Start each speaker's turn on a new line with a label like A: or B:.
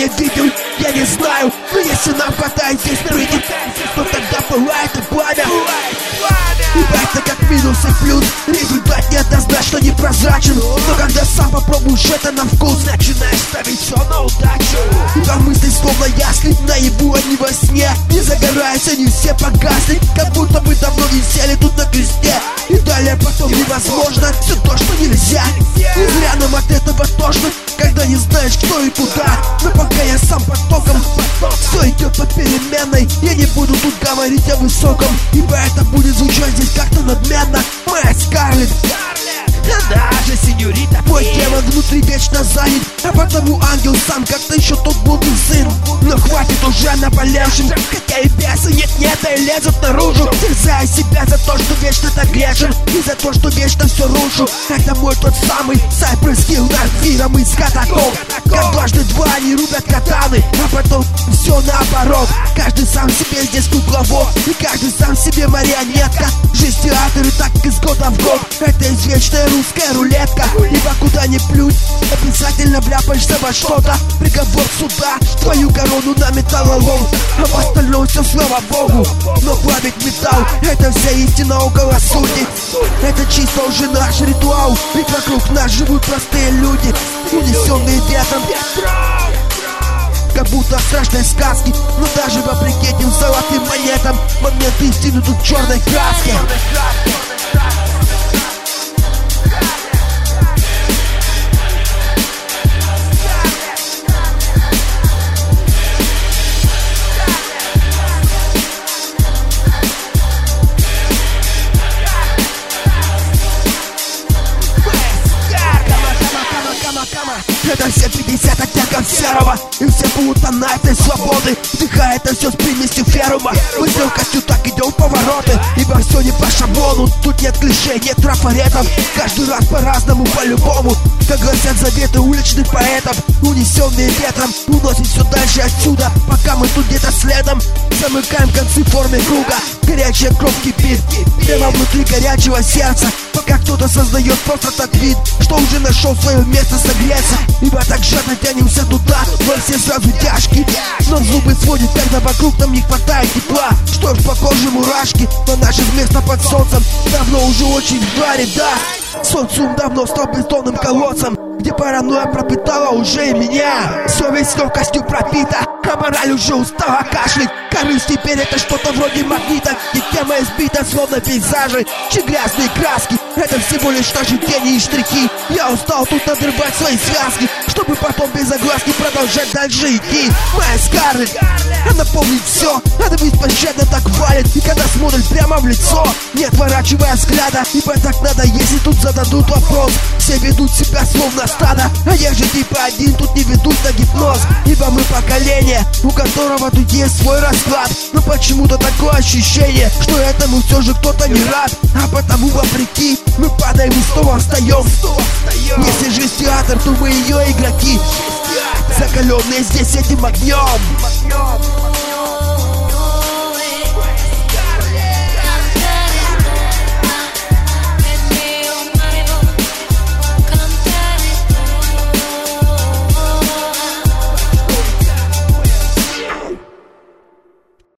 A: не видел, я не знаю. Но если нам хватает здесь прыгнет То тогда пылает и пламя. И это как минус и плюс. Результат неоднозначно непрозрачен Но когда сам попробуешь это на вкус Начинаешь ставить все на удачу. А мысли словно ясли Наяву, а не во сне. Не загораются, не все погасли. Как будто бы давно не сели тут на кресте И далее потом невозможно. Все то, что нельзя этого тошно Когда не знаешь, кто и куда. Но пока я сам потоком Все идет по переменной Я не буду тут говорить о высоком Ибо это будет звучать здесь как-то надменно. Моя Скарлетт вечно занят А потому ангел сам как-то еще тот блудный сын. Но хватит уже наболевшим Хотя и бесы нет-нет, и лезут наружу. Терзая себя за то, что вечно так грешен И за то, что вечно все рушу. Это мой тот самый Cypress Hill Нарфиром из катакомб Как дважды два они рубят катаны А потом все наоборот. Каждый сам себе здесь кукловод И каждый сам себе марионетка. Жизнь театр так из года в год. Это извечная русская рулетка. Ибо куда ни плюнь Обязательно вляпаешься во что-то. Приговор суда. Твою корону на металлолом. А в остальном все слава богу. Но плавить металл. Это вся истина около сути Это чисто уже наш ритуал. Ведь вокруг нас живут простые люди Унесенные ветром. Как будто страшной сказке Но даже вопреки этим золотым монетам. Моменты истины тут в черной краске Это все 50 оттенков серого И все будто на этой свободы Вдыхая это все с примесью ферума Мы с легкостью так идем в повороты. Ибо все не по шаблону Тут нет клише, нет трафаретов. Каждый раз по-разному, по-любому. Как гласят заветы уличных поэтов Унесенные ветром Уносит все дальше отсюда Пока мы тут где-то следом. Замыкаем концы в форме круга. Горячая кровь кипит Прямо внутри горячего сердца Пока кто-то создает просто так вид Что уже нашел свое место согреться. Ибо так жадно тянемся туда Но все сразу тяжкие. Но зубы сводит, когда вокруг нам не хватает тепла. Что ж, по мурашки Но наше место под солнцем. Давно уже очень в баре, да. Социум давно стал бетонным колодцем где паранойя пропитала уже и меня. Совесть легкостью пропита А мораль уже устала кашлять Корысть теперь это что-то вроде магнита. И тема избита словно пейзажи. Чьи грязные краски. Это всего лишь наши тени и штрихи. Я устал тут надрывать свои связки Чтобы потом без огласки продолжать дальше идти. Моя Скарлетт Она помнит все Она беспощадно так валит. И когда смотрит прямо в лицо Не отворачивая взгляда Ибо так надо, если тут зададут вопрос. Все ведут себя словно стадо. А я же типа один тут не ведут на гипноз. Ибо мы поколение, у которого тут есть свой расклад Но почему-то такое ощущение, что этому все же кто-то не рад. А потому вопреки мы падаем и снова встаем Если же театр, то мы ее игроки. Закаленные здесь этим огнем